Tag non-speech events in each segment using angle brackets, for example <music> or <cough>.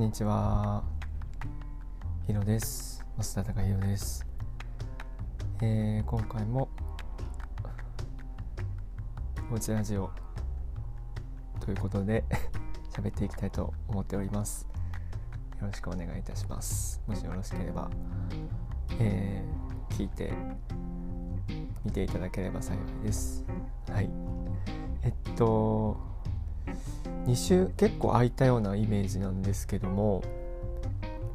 こんにちは。ひろです。増田隆弘です。えー、今回も、おうちラジオということで <laughs> 喋っていきたいと思っております。よろしくお願いいたします。もしよろしければ、えー、聞いて見ていただければ幸いです。はい。えっと、2週結構空いたようなイメージなんですけども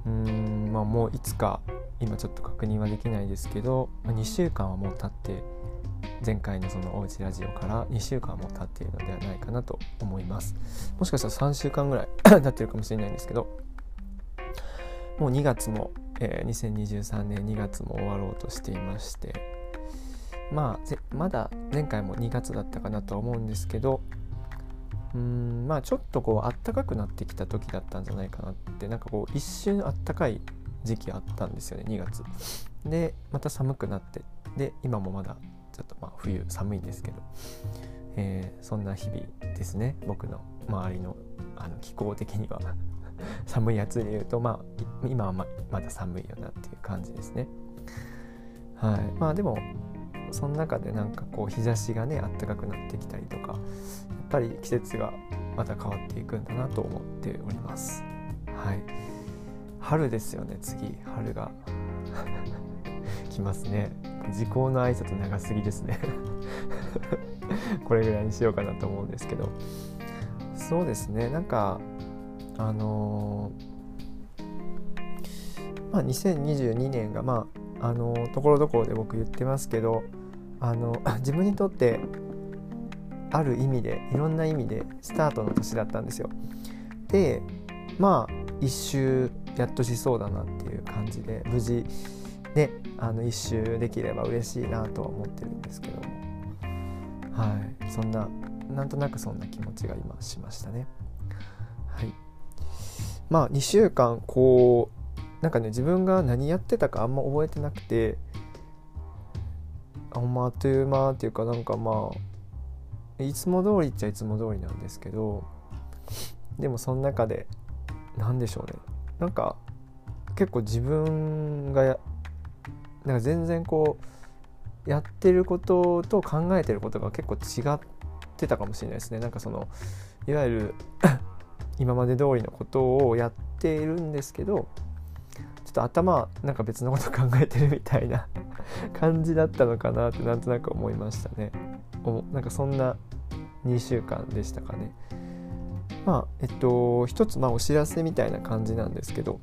うーんまあもういつか今ちょっと確認はできないですけど、ま2週間はもう経って前回のそのおうちラジオから2週間はもう経っているのではないかなと思います。もしかしたら3週間ぐらい <coughs> 経ってるかもしれないんですけどもう2月も、えー、2023年2月も終わろうとしていましてまあまだ前回も2月だったかなとは思うんですけどうんまあちょっとこうあったかくなってきた時だったんじゃないかなってなんかこう一瞬あったかい時期あったんですよね2月。でまた寒くなってで今もまだちょっとまあ冬寒いんですけど、えー、そんな日々ですね僕の周りのあの気候的には <laughs> 寒いやつで言うとまあ今はままだ寒いよなっていう感じですね。はい。まあでもその中でなんかこう日差しがねあったかくなってきたりとかやっぱり季節がまた変わっていくんだなと思っております。はい。春ですよね次。春が。<laughs> 来ますね。時効の挨拶長すぎですね。<laughs> これぐらいにしようかなと思うんですけど。そうですね。なんかあのー、まあ2022年がまああのところどころで僕言ってますけどあの <laughs> 自分にとってある意味でいろんな意味でスタートの年だったんですよ。でまあ一周やっとしそうだなっていう感じで無事ねあの一周できれば嬉しいなとは思ってるんですけどもはいそんななんとなくそんな気持ちが今しましたね。はいまあ2週間こうなんかね自分が何やってたかあんま覚えてなくてあんまあっという間っていうかなんかまあいつも通りっちゃいつも通りなんですけどでもその中で何でしょうね。なんか結構自分がやなんか全然こうやってることと考えてることが結構違ってたかもしれないですね。なんかそのいわゆる <coughs> 今まで通りのことをやっているんですけどと頭なんか別のこと考えてるみたいな <laughs> 感じだったのかなってなんとなく思いましたね。おなんかそんな2週間でしたかね。まあえっと一つまあお知らせみたいな感じなんですけど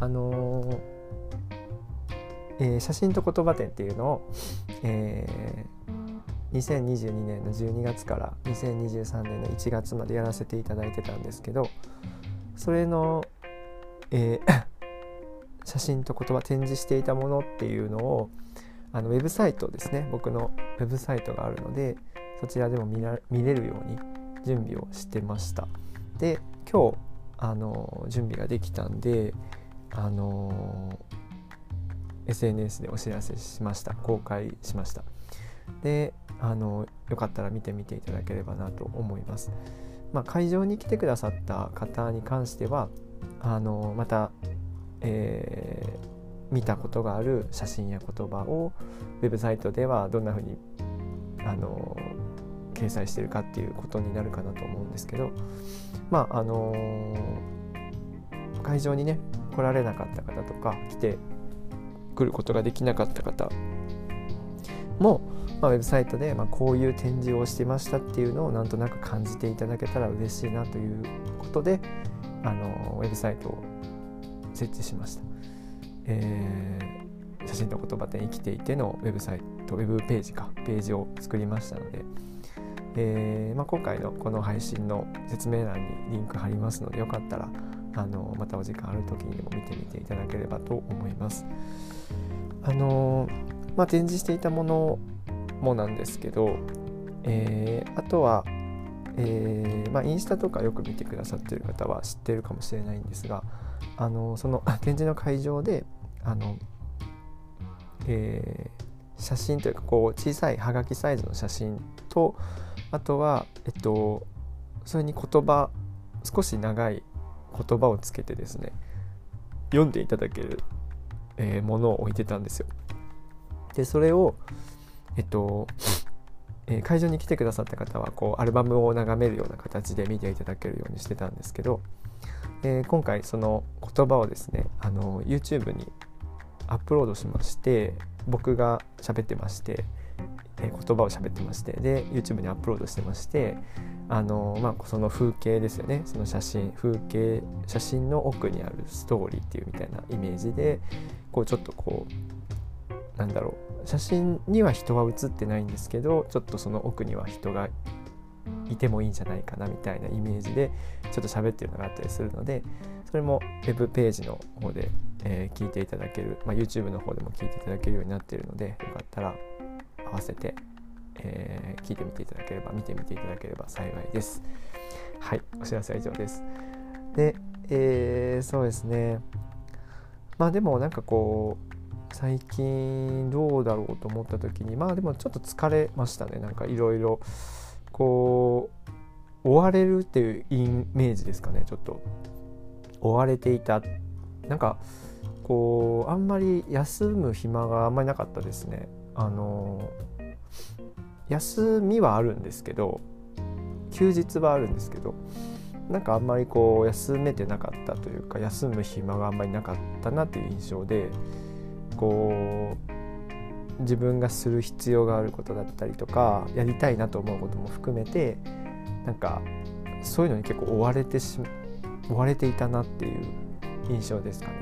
あのーえー、写真と言葉展っていうのを、えー、2022年の12月から2023年の1月までやらせていただいてたんですけどそれの、えー写真と言葉展示していたものっていうのをあのウェブサイトですね。僕のウェブサイトがあるのでそちらでも見れるように準備をしてました。で今日あの準備ができたんであの SNS でお知らせしました。公開しました。であのよかったら見てみていただければなと思います、まあ、会場に来てくださった方に関してはあのまたえー、見たことがある写真や言葉をウェブサイトではどんなふうにあの掲載してるかっていうことになるかなと思うんですけどまああのー、会場にね来られなかった方とか来て来ることができなかった方も、まあ、ウェブサイトで、まあ、こういう展示をしてましたっていうのをなんとなく感じていただけたら嬉しいなということであのウェブサイトを設置しました、えー、写真と言葉展生きていてのウェブサイトウェブページかページを作りましたので、えー、まあ、今回のこの配信の説明欄にリンク貼りますのでよかったらあのまたお時間ある時にでも見てみていただければと思います。あのまあ、展示していたものもなんですけど、えー、あとはえーまあ、インスタとかよく見てくださってる方は知ってるかもしれないんですがあのその <laughs> 展示の会場であの、えー、写真というかこう小さいはがきサイズの写真とあとは、えっと、それに言葉少し長い言葉をつけてですね読んでいただける、えー、ものを置いてたんですよ。でそれをえっと、えー、会場に来てくださった方はこうアルバムを眺めるような形で見ていただけるようにしてたんですけど、え、今回その言葉をですねあの YouTube にアップロードしまして僕が喋ってまして、えー、言葉を喋ってましてで YouTube にアップロードしてましてあの、まあ、その風景ですよね。その写真風景写真の奥にあるストーリーっていうみたいなイメージでこうちょっとこうなんだろう。写真には人は写ってないんですけどちょっとその奥には人がいてもいいんじゃないかなみたいなイメージでちょっと喋ってるのがあったりするのでそれも web ページの方で、えー、聞いていただける、まあ、YouTube の方でも聞いていただけるようになっているのでよかったら合わせて、えー、聞いてみていただければ見てみていただければ幸いです。はい、お知らせは以上です。で、えー、そうですね。まあでもなんかこう最近どうだろうと思った時にまあでもちょっと疲れましたねなんかいろいろこう追われるっていうイメージですかね。ちょっと。追われていた。なんかこうあんまり休む暇があんまりなかったですね。あの休みはあるんですけど休日はあるんですけどなんかあんまりこう休めてなかったというか休む暇があんまりなかったなっていう印象でこう自分がする必要があることだったりとかやりたいなと思うことも含めてなんかそういうのに結構追われてし追われていたなっていう印象ですかね。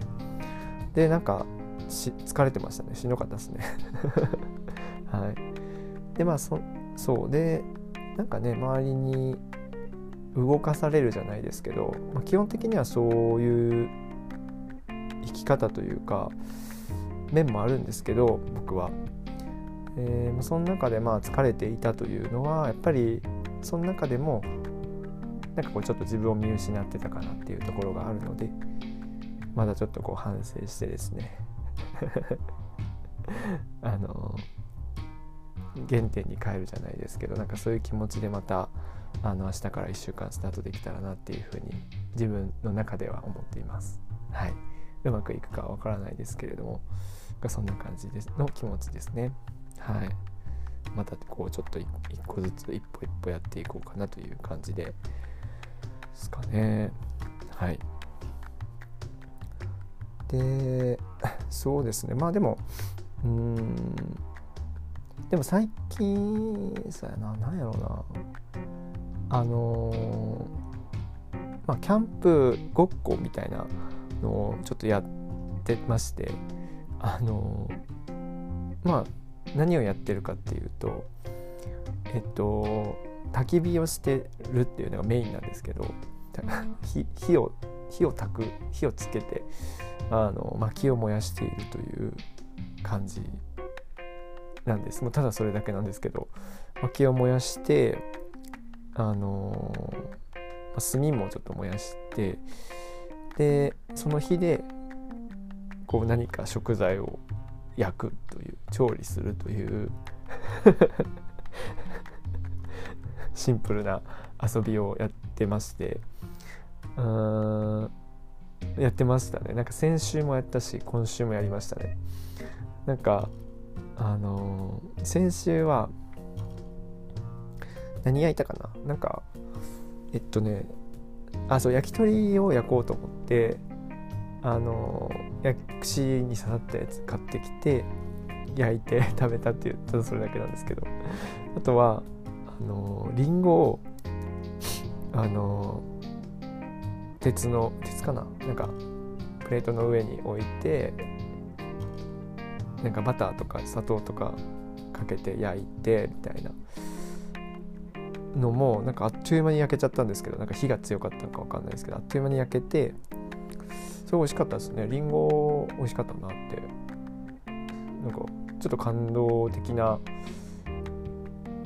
でなんか疲れてましたねしんどかったですね。<laughs> はい、でまあそそうでなんかね周りに動かされるじゃないですけど、まあ、基本的にはそういう生き方というか面もあるんですけど僕は。えー、その中でまあ疲れていたというのはやっぱりその中でもなんかこうちょっと自分を見失ってたかなっていうところがあるのでまだちょっとこう反省してですね <laughs> あの原点に帰るじゃないですけどなんかそういう気持ちでまたあの明日から1週間スタートできたらなっていうふうに自分の中では思っています。はい、うまくいくかわからないですけれどもがそんな感じですの気持ちですね。はい、またこうちょっと一個ずつ一歩一歩やっていこうかなという感じですかね。はい。で、そうですね。まあでも、うん、でも最近、そうやな、なんやろうな。あのまあ、キャンプごっこみたいなのをちょっとやってまして、あのまあ、何をやってるかっていうと、えっと、焚き火をしてるっていうのがメインなんですけど火火を火を焚く火をつけてあの薪を燃やしているという感じなんです。もうただそれだけなんですけど薪を燃やしてあの炭もちょっと燃やしてでその火でこう何か食材を焼くという調理するという <laughs> シンプルな遊びをやってましてうんやってましたね。なんか先週もやったし今週もやりましたね。なんかあのー、先週は何焼いたかな？なんかえっとねあそう焼き鳥を焼こうと思ってあのー、焼くしに刺さったやつ買ってきて焼いて <laughs> 食べたっていうただそれだけなんですけど。あとはあのリンゴをあの鉄の鉄かな？なんかプレートの上に置いてなんかバターとか砂糖とかかけて焼いてみたいな。のもなんかあっという間に焼けちゃったんですけどなんか火が強かったのか分かんないですけどあっという間に焼けてすごい美味しかったですね。りんご美味しかったなって。なんかちょっと感動的な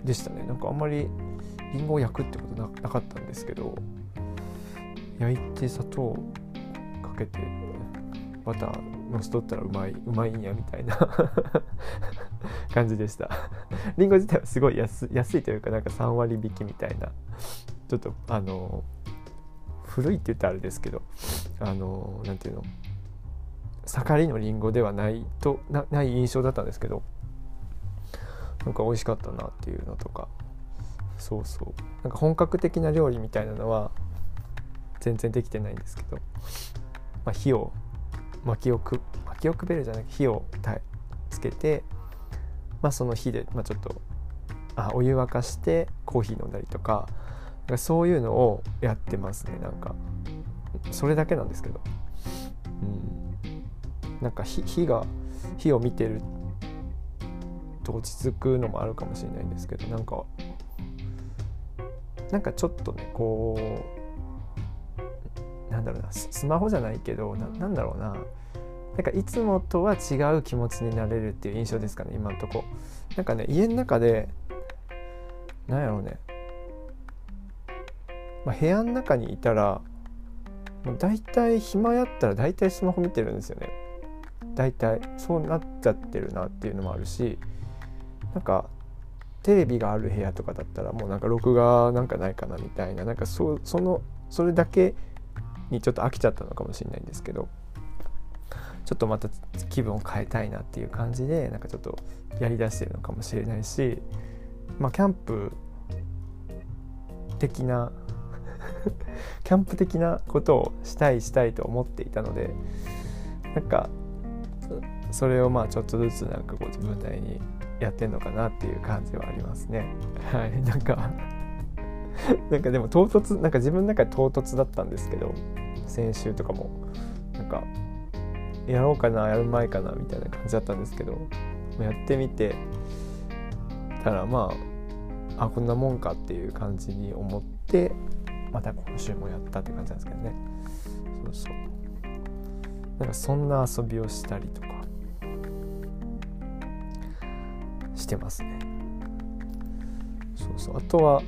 でしたね。なんかあんまりりんごを焼くってことななかったんですけど焼いて砂糖かけてバターのしとったらうまいうまいんやみたいな <laughs> 感じでした。りんご自体はすごい安安いというかなんか3割引きみたいな。ちょっとあの古いって言ったらあれですけどあの何て言うの盛りのりんごではないとない印象だったんですけどなんか美味しかったなっていうのとか。そうそう。なんか本格的な料理みたいなのは全然できてないんですけど、まあ、火を薪をく薪をくべるじゃなくて火をつけて、まあ、その火で、まあ、ちょっとあお湯沸かしてコーヒー飲んだりとかかそういうのをやってますねなんか。それだけなんですけど、うん、なんか火が火を見てると落ち着くのもあるかもしれないんですけどなんかなんかちょっとねこうなんだろうなスマホじゃないけどなんだろうな。なんかいつもとは違う気持ちになれるっていう印象ですかね今んとこ。なんかね家の中でなんやろうね、まあ、部屋の中にいたらもう大体暇やったら大体スマホ見てるんですよね。大体そうなっちゃってるなっていうのもあるしなんかテレビがある部屋とかだったらもうなんか録画なんかないかなみたいななんかそそのそれだけにちょっと飽きちゃったのかもしれないんですけどちょっとまた気分を変えたいなっていう感じでなんかちょっとやりだしてるのかもしれないしまあキャンプ的な <laughs> キャンプ的なことをしたいしたいと思っていたのでなんかそれをまあちょっとずつなんかこう自分なりにやってんのかなっていう感じはありますね。はい、<laughs> なんかなんかでも唐突なんか自分の中で唐突だったんですけど先週とかもなんかやろうかなやる前かなみたいな感じだったんですけどやってみてたらまああこんなもんかっていう感じに思ってまた今週もやったって感じなんですけどね。そうそう。なんかそんな遊びをしたりとか。してますね。そうそう。あとは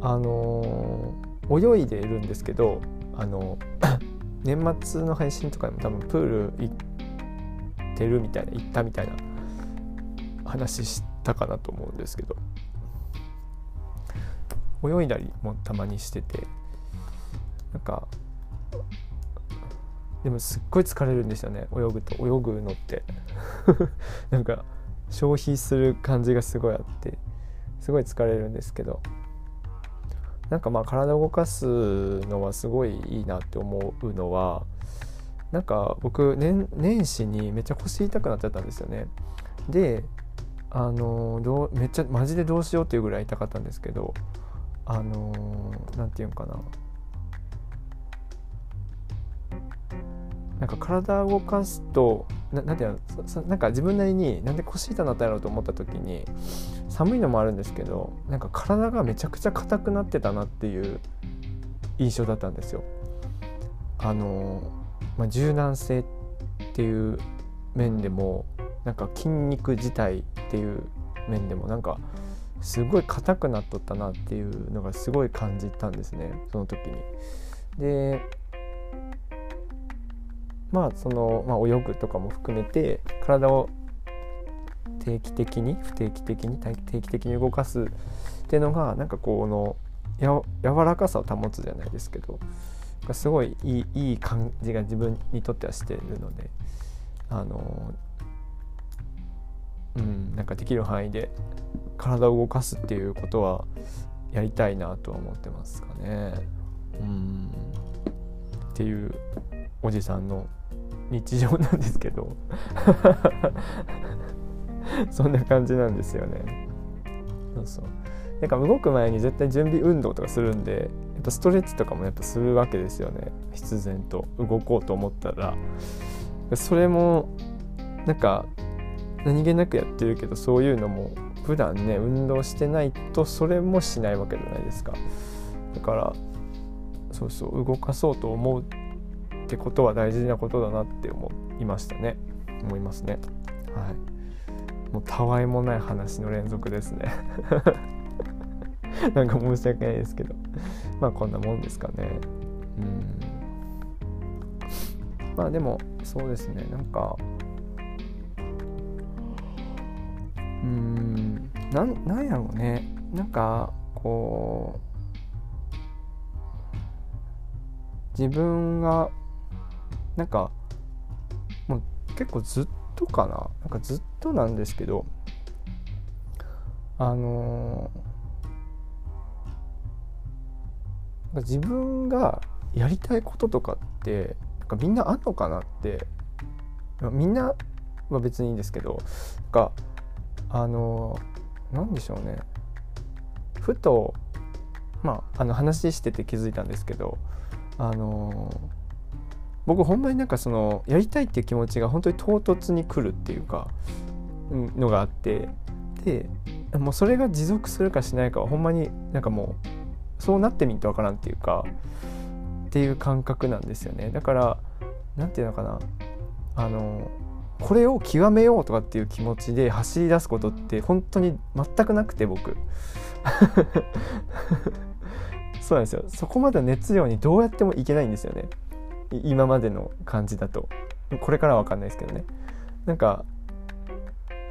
あのー、泳いでいるんですけどあの <coughs> 年末の配信とかでも多分プール行ってるみたいな行ったみたいな話したかなと思うんですけど。泳いだりもたまにしててなんかでもすっごい疲れるんですよね泳ぐと。泳ぐのって。<laughs> なんか消費する感じがすごいあってすごい疲れるんですけど。なんかまあ体を動かすのはすごいいいなって思うのはなんか僕年年始にめっちゃ腰痛くなっちゃったんですよね。であのどうめっちゃマジでどうしようっていうぐらい痛かったんですけどあの何て言うんかななんか体を動かすとななんていうのなんか自分なりになんで腰痛なったやろうと思った時に寒いのもあるんですけどなんか体がめちゃくちゃ硬くなってたなっていう印象だったんですよ。あのまあ、柔軟性っていう面でもなんか筋肉自体っていう面でもなんかすごい硬くなっとったなっていうのがすごい感じたんですねその時に。でまあその、まあ、泳ぐとかも含めて体を定期的に不定期的に定期的に動かすっていうのがなんかこのや柔らかさを保つじゃないですけどすごいいいいい感じが自分にとってはしているのであのうんなんかできる範囲で体を動かすっていうことはやりたいなとは思ってますかね。うん。っていうおじさんの日常なんですけど。<laughs> そんな感じなんですよね。そうそう。なんか動く前に絶対準備運動とかするんでやっぱストレッチとかもやっぱするわけですよね。必然と。動こうと思ったら。それもなんか何気なくやってるけどそういうのも普段ね運動してないとそれもしないわけじゃないですか。だからそうそう動かそうと思うってことは大事なことだなって思いましたね。思いますね。はい。もうたわいもない話の連続ですね。<laughs> なんか申し訳ないですけど。まあこんなもんですかね。うん。まあでもそうですね。なんかうん。なんなんやろうね。なんかこう自分がなんかもう結構ずっとかな。なんかずっとなんですけどあのー、自分がやりたいこととかってなんかみんなあんのかなって。みんなは別にいいんですけどなんかあのー、なんでしょうね。ふとまああの話してて気づいたんですけどあの、僕ほんまになんかそのやりたいっていう気持ちが本当に唐突に来るっていうかのがあってでもうそれが持続するかしないかはほんまになんかもうそうなってみんとわからんっていうかっていう感覚なんですよね。だから何て言うのかな。あのこれを極めようとかっていう気持ちで走り出すことって本当に全くなくて僕。<laughs> そうなんですよ。そこまで熱量にどうやってもいけないんですよね。今までの感じだと。これからは分かんないですけどね。なんか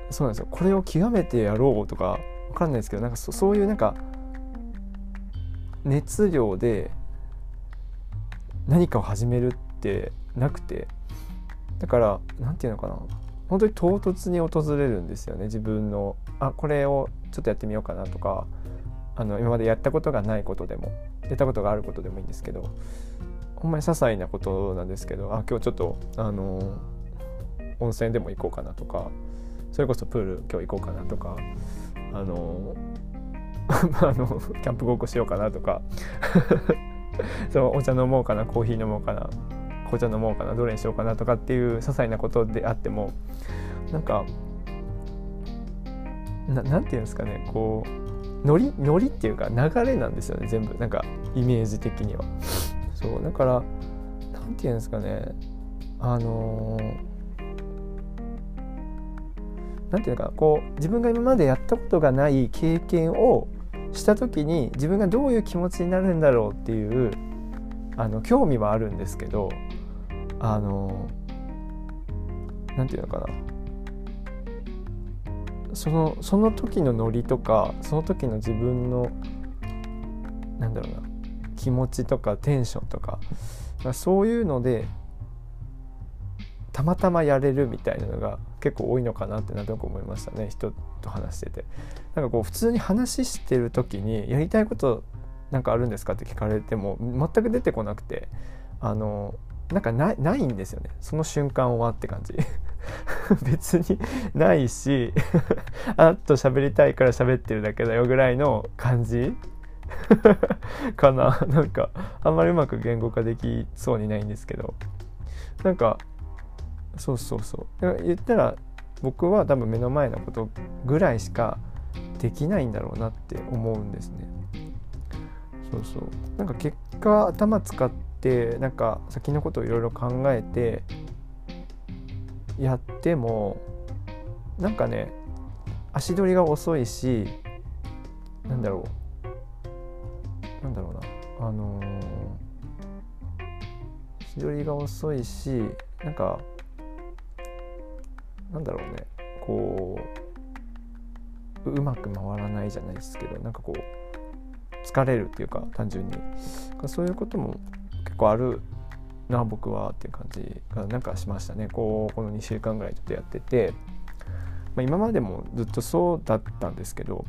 そうなんですよ。これを極めてやろうとか分かんないですけどなんかそういうなんか熱量で何かを始めるってなくてだから何て言うのかな。本当に唐突に訪れるんですよね自分の。あこれをちょっとやってみようかなとかあの今までやったことがないことでもやったことがあることでもいいんですけどほんまに些細なことなんですけどあ今日ちょっとあの温泉でも行こうかなとかそれこそプール今日行こうかなとかあの <laughs> あのキャンプごっこしようかなとか <laughs> そうお茶飲もうかなコーヒー飲もうかな。紅茶飲もうかなどれにしようかなとかっていう些細なことであってもなんかななんていうんですかねこうノリノリっていうか流れなんですよね全部なんかイメージ的には。そうだからなんていうんですかねあのなんていうかこう自分が今までやったことがない経験をした時に自分がどういう気持ちになるんだろうっていうあの興味はあるんですけどあのなんていうのかな。そのその時のノリとかその時の自分のなんだろうな。気持ちとかテンションとかそういうのでたまたまやれるみたいなのが結構多いのかなってなんとなく思いましたね。人と話してて。なんかこう普通に話してる時にやりたいことなんかあるんですかって聞かれても全く出てこなくて。あのなんかないないんですよね。その瞬間はって感じ。<laughs> 別にないし <laughs> あっと喋りたいから喋ってるだけだよぐらいの感じ。<laughs> かな。なんかあんまりうまく言語化できそうにないんですけど。なんかそうそうそう。言ったら僕は多分目の前のことぐらいしかできないんだろうなって思うんですね。そうそう。なんか結果頭使ってなんか先のことをいろいろ考えてやってもなんかね足取りが遅いしなんだろう。なんだろうな。あのー、足取りが遅いしなんかなんだろうね。こううまく回らないじゃないですけどなんかこう疲れるっていうか単純に。そういうことも構あるな僕はっていう感じがなんかしましたね。こうこの2週間ぐらいちょっとやってて、まあ、今までもずっとそうだったんですけど。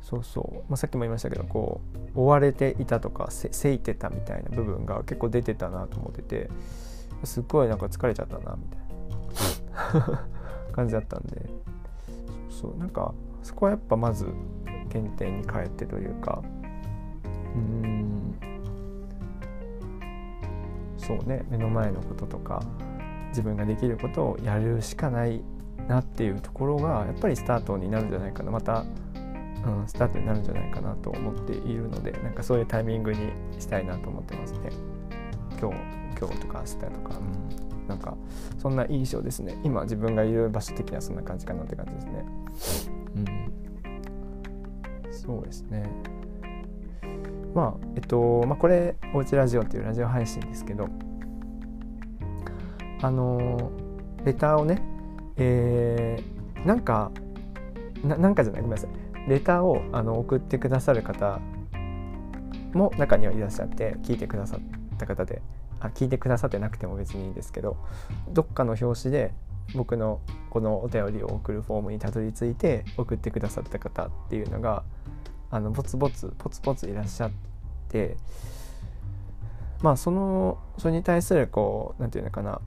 そうそう、まあ、さっきも言いましたけどこう追われていたとかせいてたみたいな部分が結構出てたなと思ってて。すっごいなんか疲れちゃったなみたいな。<laughs> 感じだったんで。そうなんかそこはやっぱまず原点に帰ってというか。うん。そうね目の前のこととか自分ができることをやるしかないなっていうところがやっぱりスタートになるんじゃないかな。また、うん、スタートになるんじゃないかなと思っているのでなんかそういうタイミングにしたいなと思ってますね。今日今日とか明日とか、うん。なんかそんな印象ですね。今自分がいる場所的にはそんな感じかなって感じですね。うん。そうですねまあえっとまあこれ「おうちラジオ」っていうラジオ配信ですけどあのレターをねえー、なんかなんかじゃないごめんなさい。レターをあの送ってくださる方も中にはいらっしゃって聞いてくださった方であ聞いてくださってなくても別にいいんですけどどっかの表紙で僕のこのお便りを送るフォームにたどり着いて送ってくださった方っていうのがあのボツボツポツポツいらっしゃってまあそのそれに対するこう何て言うのかな、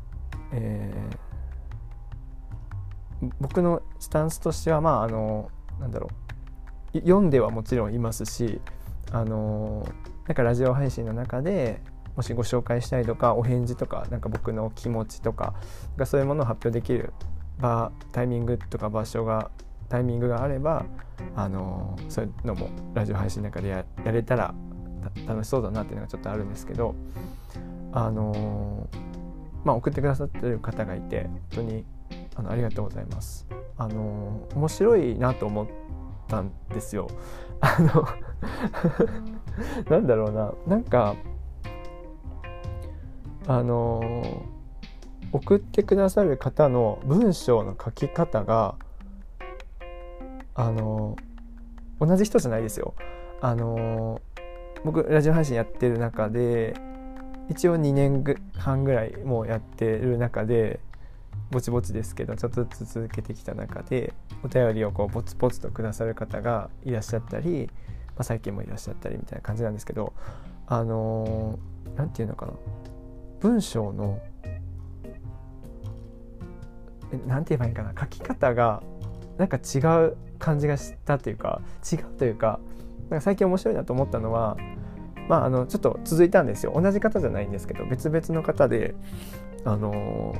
えー、僕のスタンスとしてはまああのなんだろう読んではもちろんいますしあのなんかラジオ配信の中でもしご紹介したいとかお返事とかなんか僕の気持ちとかがそういうものを発表できる場タイミングとか場所がタイミングがあればあのそういうのもラジオ配信の中でややれたら楽しそうだなっていうのがちょっとあるんですけどあのまあ送ってくださってる方がいて本当にあのありがとうございます。あの面白いなと思ったんですよ。<laughs> あのなんだろうななんかあの送ってくださる方の文章の書き方があの同じ人じゃないですよ。あの僕ラジオ配信やってる中で一応2年半ぐらいもうやってる中でぼちぼちですけどちょっとずつ続けてきた中でお便りをこうポツポツとくださる方がいらっしゃったり、まあ、最近もいらっしゃったりみたいな感じなんですけどあの何、て言うのかな。文章の何て言えばいいかな。書き方がなんか違う感じがしたというか違うというかなんか最近面白いなと思ったのはまああのちょっと続いたんですよ。同じ方じゃないんですけど別々の方であの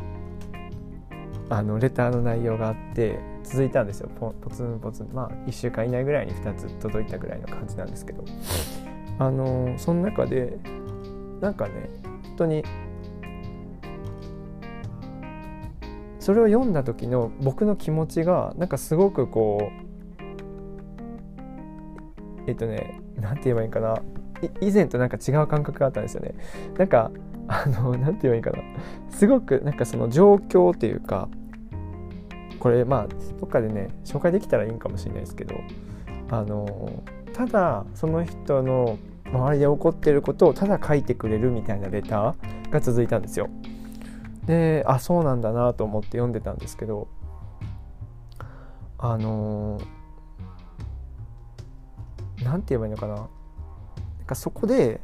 あのレターの内容があって続いたんですよ。ポツンポツン。まあ1週間以内ぐらいに2つ届いたぐらいの感じなんですけど。あのその中でなんかね本当にそれを読んだ時の僕の気持ちがなんかすごくこうえっとね何て言えばいいかな。以前となんか違う感覚があったんですよね。なんかあの何て言えばいいかな。すごくなんかその状況っていうかこれまあどっかでね紹介できたらいいんかもしれないですけどあのただその人の周りで起こってることをただ書いてくれるみたいなレターが続いたんですよ。であそうなんだなと思って読んでたんですけどあの何て言えばいいのかな？なんかそこで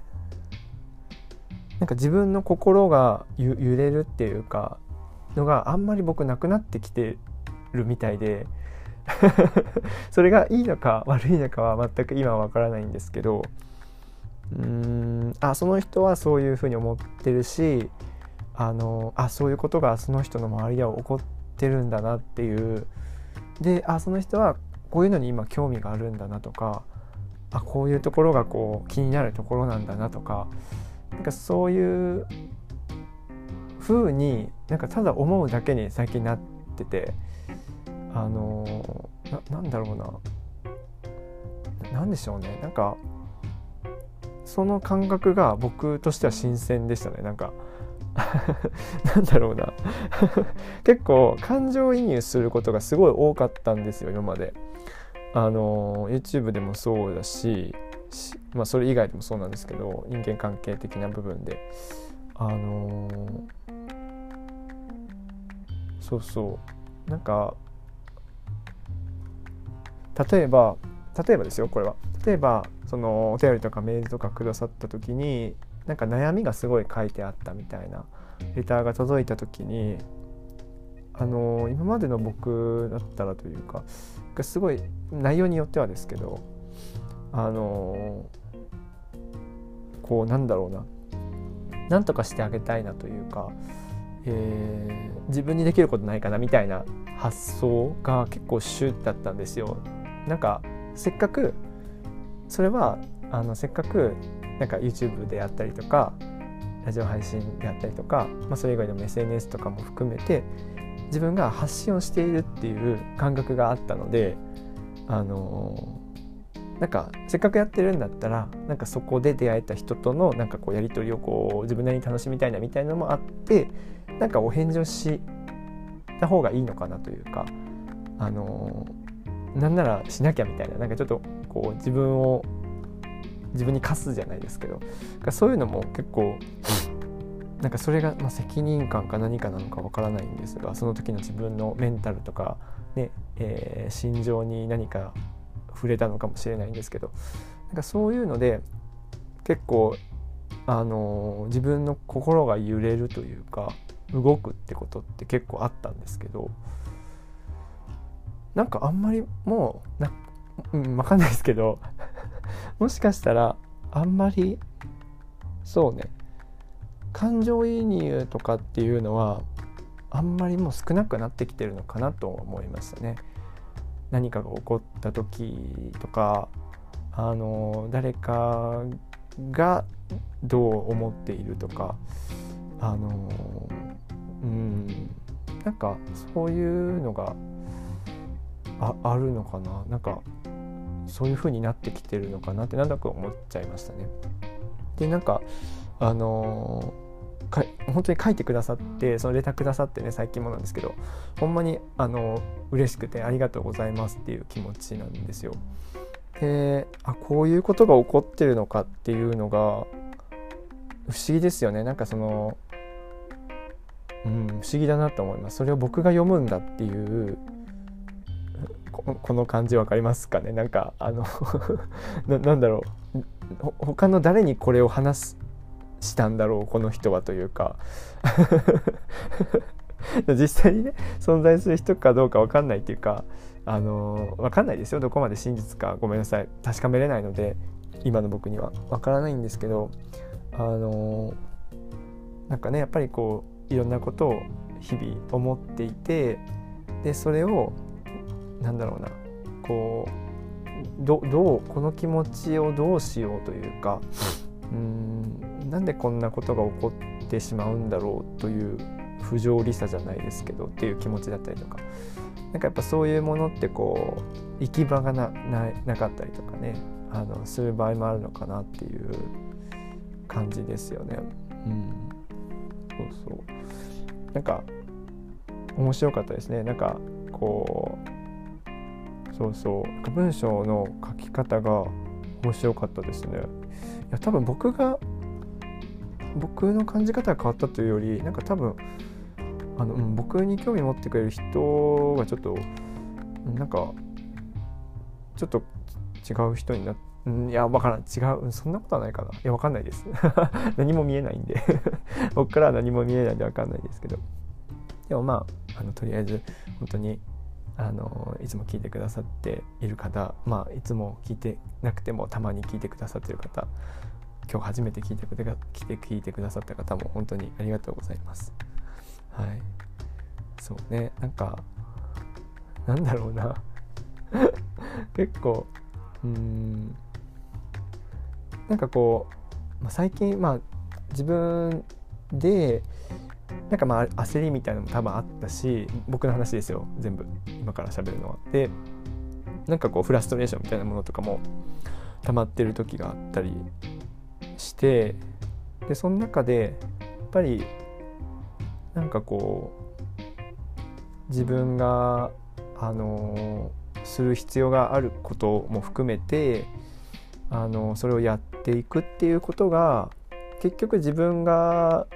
なんか自分の心が揺れるっていうかのがあんまり僕なくなってきてるみたいで <laughs> それがいいのか悪いのかは全く今は分からないんですけどうーんあその人はそういうふうに思ってるしあのあそういうことがその人の周りでは起こってるんだなっていう。であその人はこういうのに今興味があるんだなとかあこういうところがこう気になるところなんだなとかなんかそういう風になんかただ思うだけに最近なっててあのななんだろうな。何でしょうね。なんかその感覚が僕としては新鮮でしたね。なんか <laughs> なんだろうな。<laughs> 結構感情移入することがすごい多かったんですよ今まで。あの YouTube でもそうだしまあ、それ以外でもそうなんですけど人間関係的な部分で。あの、そうそう。なんか例えば例えばですよこれは。例えばそのお便りとかメールとかくださった時になんか悩みがすごい書いてあったみたいなレターが届いた時にあの今までの僕だったらというかすごい内容によってはですけどあのこうなんだろうななんとかしてあげたいなというか、えー、自分にできることないかなみたいな発想が結構シュッだったんですよ。なんかせっかくそれはあのせっかくなんか YouTube であったりとかラジオ配信であったりとか、まあ、それ以外でも SNS とかも含めて自分が発信をしているっていう感覚があったのであのなんかせっかくやってるんだったらなんかそこで出会えた人とのなんかこうやり取りをこう自分なりに楽しみたいなみたいなのもあってなんかお返事をした方がいいのかなというかあのなんならしなきゃみたいななんかちょっとこう自分を自分に課すじゃないですけどそういうのも結構なんかそれが、まあ、責任感か何かなのかわからないんですがその時の自分のメンタルとか、ねえー、心情に何か触れたのかもしれないんですけどなんかそういうので結構あの自分の心が揺れるというか動くってことって結構あったんですけどなんかあんまりもうな、うん、分かんないですけどもしかしたらあんまりそうね感情移入とかっていうのはあんまりもう少なくなってきてるのかなと思いましたね。何かが起こった時とかあの誰かがどう思っているとかあのうんなんかそういうのがああるのかななんかそういう風になってきてるのかなってなんだか思っちゃいましたね。でなんかあのか本当に書いてくださってそのレターくださってね最近もなんですけどほんまにあの嬉しくてありがとうございますっていう気持ちなんですよ。であこういうことが起こってるのかっていうのが不思議ですよね。なんかそのうん不思議だなと思います。それを僕が読むんだっていうこの感じ分かりますかね？なんかあの <laughs> なんだろう。他の誰にこれを話すしたんだろうこの人はというか。<laughs> 実際にね存在する人かどうか分かんないっていうかあの分かんないですよ。どこまで真実かごめんなさい。確かめれないので今の僕には。分からないんですけどあのなんかねやっぱりこういろんなことを日々思っていてでそれをなんだろうなこうどどうこの気持ちをどうしようというかうんなんでこんなことが起こってしまうんだろうという不条理さじゃないですけどっていう気持ちだったりとか。なんかやっぱそういうものってこう行き場がななかったりとかねあのする場合もあるのかなっていう感じですよね。うん、そうそう。なんか面白かったですね。なんかこうそうそう。文章の書き方が面白かったですね。いや多分僕が僕の感じ方が変わったというよりなんか多分あの、うん、僕に興味持ってくれる人がちょっとなんかちょっと違う人になっていや、わからん。違う。そんなことはないかな。いや、わかんないです。<laughs> 何も見えないんで <laughs> 僕からは何も見えないんでわかんないですけど。でもまあ、あのとりあえず、本当にあのいつも聞いてくださっている方まあいつも聞いてなくてもたまに聞いてくださってる方今日初めて聞いてくれ来て聞いてくださった方も本当にありがとうございます。はい。そうね、なんか、なんだろうな。<laughs> 結構、うん、なんかこう、まあ、最近、まあ、自分で、なんかまあ焦りみたいなのも多分あったし僕の話ですよ全部今から喋るのは。でなんかこうフラストレーションみたいなものとかも溜まってる時があったりしてでその中でやっぱりなんかこう自分があのする必要があることも含めてあのそれをやっていくっていうことが結局自分が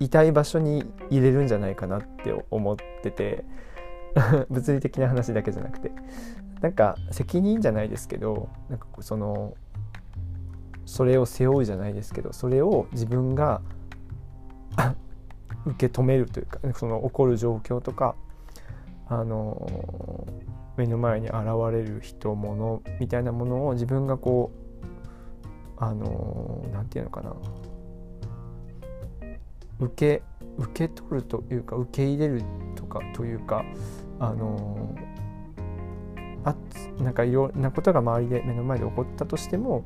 いたい場所に入れるんじゃないかなって思ってて。<laughs> 物理的な話だけじゃなくて。なんか責任じゃないですけどなんかそのそれを背負うじゃないですけどそれを自分が <laughs> 受け止めるというかその起こる状況とかあの目の前に現れる人物みたいなものを自分がこうあの何て言うのかな。受け受け取るというか受け入れるとかというかあのあなんかいろんなことが周りで目の前で起こったとしても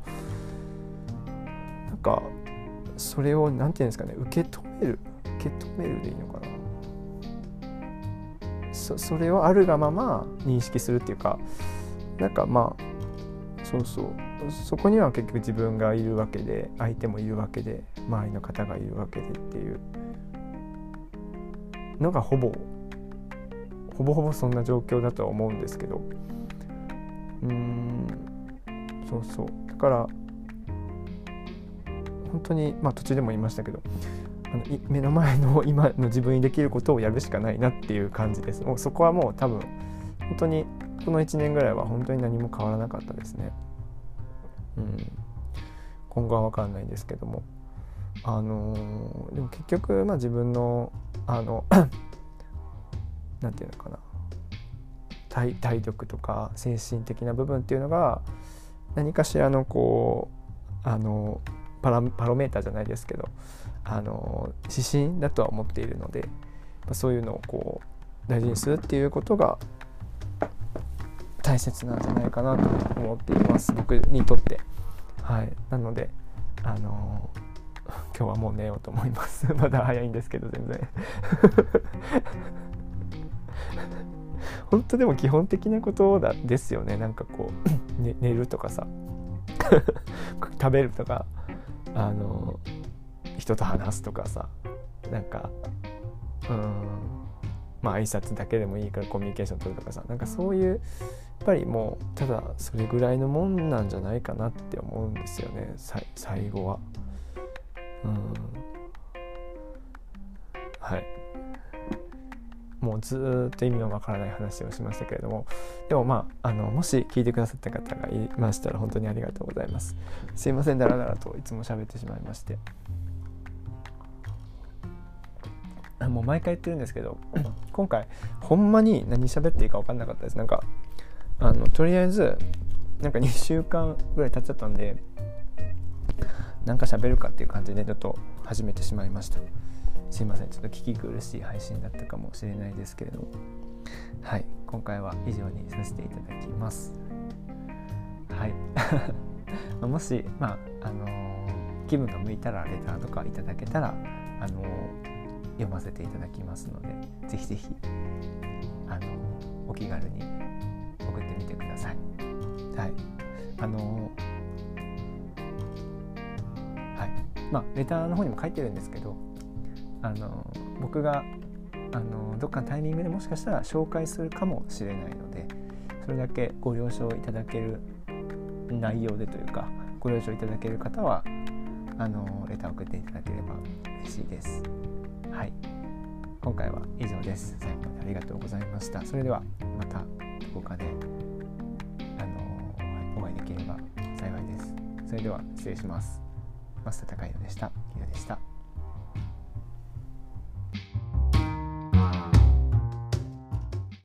なんかそれを何て言うんですかね受け止める受け止めるでいいのかな。そそれをあるがまま認識するっていうかなんかまあそうそう。そこには結局自分がいるわけで相手もいるわけで周りの方がいるわけでっていう。のがほぼほぼほぼそんな状況だとは思うんですけど。うん。そうそう。だから本当にまあ途中でも言いましたけどあの目の前の <laughs> 今の自分にできることをやるしかないなっていう感じです。もうそこはもう多分本当にこの1年ぐらいは本当に何も変わらなかったですね。うん。今後は分かんないんですけども。あのー、でも結局まあ自分のあの <clears throat> なんていうのかな。体体力とか精神的な部分っていうのが何かしらのこうあのパラパロメーターじゃないですけどあの指針だとは思っているのでそういうのをこう大事にするっていうことが大切なんじゃないかなと思っています。僕にとって。はい、なのであの <laughs> 今日はもう寝ようと思います。<laughs> まだ早いんですけど全然。<laughs> 本当でも基本的なことだですよね。なんかこう、ね、寝るとかさ。食べるとか。あの人と話すとかさ。なんかうん。まあ挨拶だけでもいいからコミュニケーション取るとかさ。なんかそういうぱりもうただそれぐらいのもんなんじゃないかなって思うんですよね。最後は。うん。はい。もうずっと意味のわからない話をしましたけれども。でもまああのもし聞いてくださった方がいましたら本当にありがとうございます。すいませんだらだらといつも喋ってしまいまして。もう毎回言ってるんですけど今回ほんまに何喋っていいか分かんなかったです。なんかあのとりあえずなんか2週間ぐらい経っちゃったんでなんか喋るかっていう感じでちょっと始めてしまいました。すいません。ちょっと聞き苦しい配信だったかもしれないですけれども。はい。今回は以上にさせていただきます。はい。<laughs> もしまああのー、気分が向いたらレターとかいただけたらあのー、読ませていただきますのでぜひぜひあのー、お気軽にださいはいあのはいまあ、レターの方にも書いてるんですけどあの僕があのどっかのタイミングでもしかしたら紹介するかもしれないのでそれだけご了承いただける内容でというかご了承いただける方はあのレターを送っていただければ嬉しいです。はい、今回は以上です。最後までありがとうございました。それではまたどこかでそれでは失礼します。増田孝弘でした。以上でした。